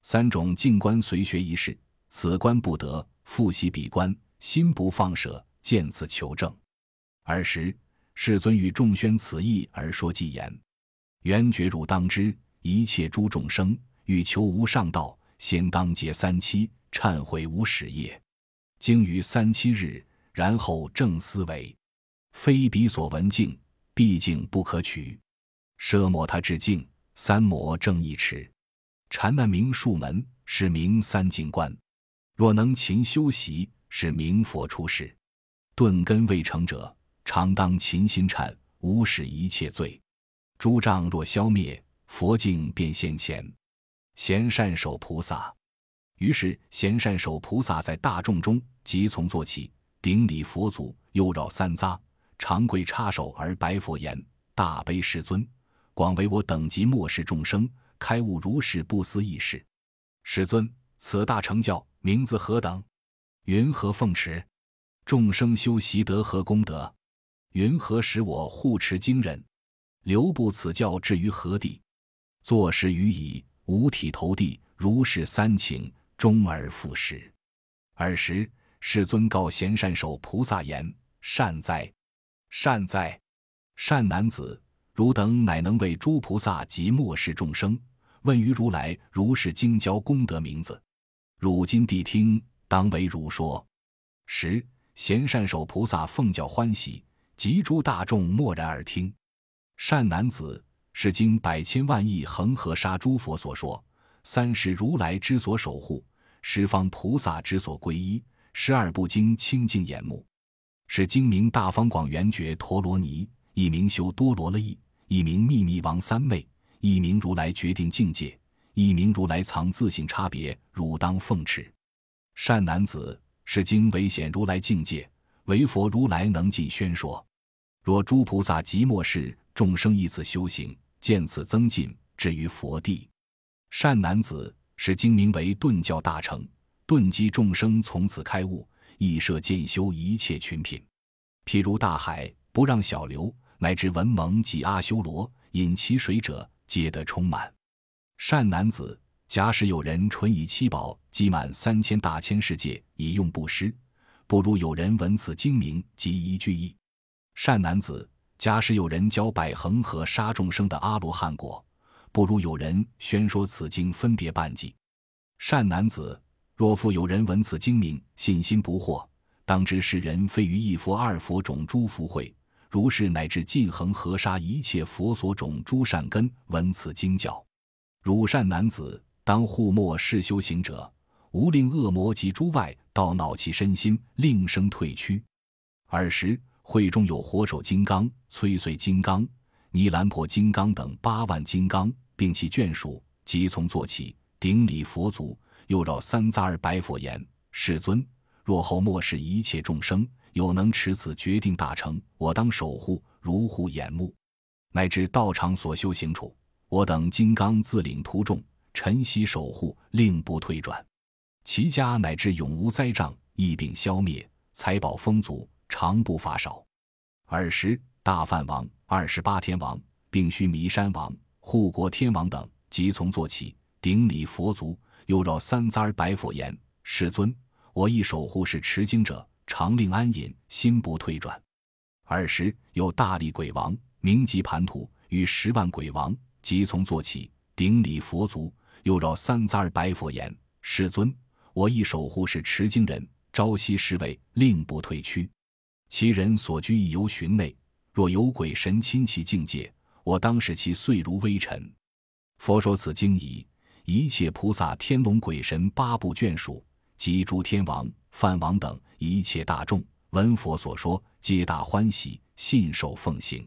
三种静观随学一事，此观不得，复习彼观，心不放舍，见此求证。尔时，世尊与众宣此意而说偈言：“缘觉汝当知，一切诸众生欲求无上道，先当结三七，忏悔无始业，经于三七日，然后正思维，非彼所闻境，毕竟不可取。奢摩他至境，三摩正一持，禅那明数门，是名三境观。若能勤修习，是名佛出世。顿根未成者。”常当勤心忏，无使一切罪。诸障若消灭，佛境便现前。贤善手菩萨，于是贤善手菩萨在大众中即从坐起，顶礼佛祖，又绕三匝，长跪插手而白佛言：“大悲世尊，广为我等及末世众生开悟如是不思议事。世尊，此大成教名字何等？云何奉持？众生修习得何功德？”云何使我护持经人，留步此教至于何地？坐时于矣，五体投地，如是三请，终而复始。尔时世尊告贤善手菩萨言：“善哉，善哉，善男子！汝等乃能为诸菩萨及末世众生问于如来如是经教功德名字。汝今谛听，当为汝说。”时贤善手菩萨奉教欢喜。及诸大众默然而听，善男子是经百千万亿恒河沙诸佛所说，三世如来之所守护，十方菩萨之所皈依，十二部经清净眼目，是经名大方广圆觉陀罗尼，一名修多罗了义，一名秘密王三昧，一名如来决定境界，一名如来藏自性差别，汝当奉持。善男子是经为显如来境界，唯佛如来能尽宣说。若诸菩萨即末世众生依此修行，见此增进，至于佛地。善男子是经名为顿教大成，顿击众生从此开悟，亦设见修一切群品。譬如大海不让小流，乃至文蒙及阿修罗饮其水者，皆得充满。善男子，假使有人纯以七宝积满三千大千世界以用布施，不如有人闻此经名即一句意。善男子，假使有人教百恒河沙众生的阿罗汉果，不如有人宣说此经分别半计。善男子，若复有人闻此经名，信心不惑，当知是人非于一佛二佛种诸福慧，如是乃至尽恒河沙一切佛所种诸善根闻此经教。汝善男子，当护莫世修行者，无令恶魔及诸外道恼其身心，令生退屈。尔时。会中有火手金刚、摧碎金刚、尼兰破金刚等八万金刚，并其眷属，即从坐起，顶礼佛祖，又绕三匝而白佛言：“世尊，若后末世一切众生有能持此决定大成，我当守护如护眼目；乃至道场所修行处，我等金刚自领徒众，晨曦守护，令不退转。其家乃至永无灾障，疫病消灭，财宝丰足。”常不发少。尔时，大梵王、二十八天王，并须弥山王、护国天王等，即从坐起，顶礼佛足，又绕三匝而白佛言：“世尊，我亦守护是持经者，常令安隐，心不退转。”尔时，有大力鬼王，名及盘土，与十万鬼王，即从坐起，顶礼佛足，又绕三匝而白佛言：“世尊，我亦守护是持经人，朝夕侍卫，令不退屈。”其人所居亦由寻内，若有鬼神侵其境界，我当使其碎如微尘。佛说此经已，一切菩萨、天龙鬼神八部眷属及诸天王、梵王等一切大众，闻佛所说，皆大欢喜，信受奉行。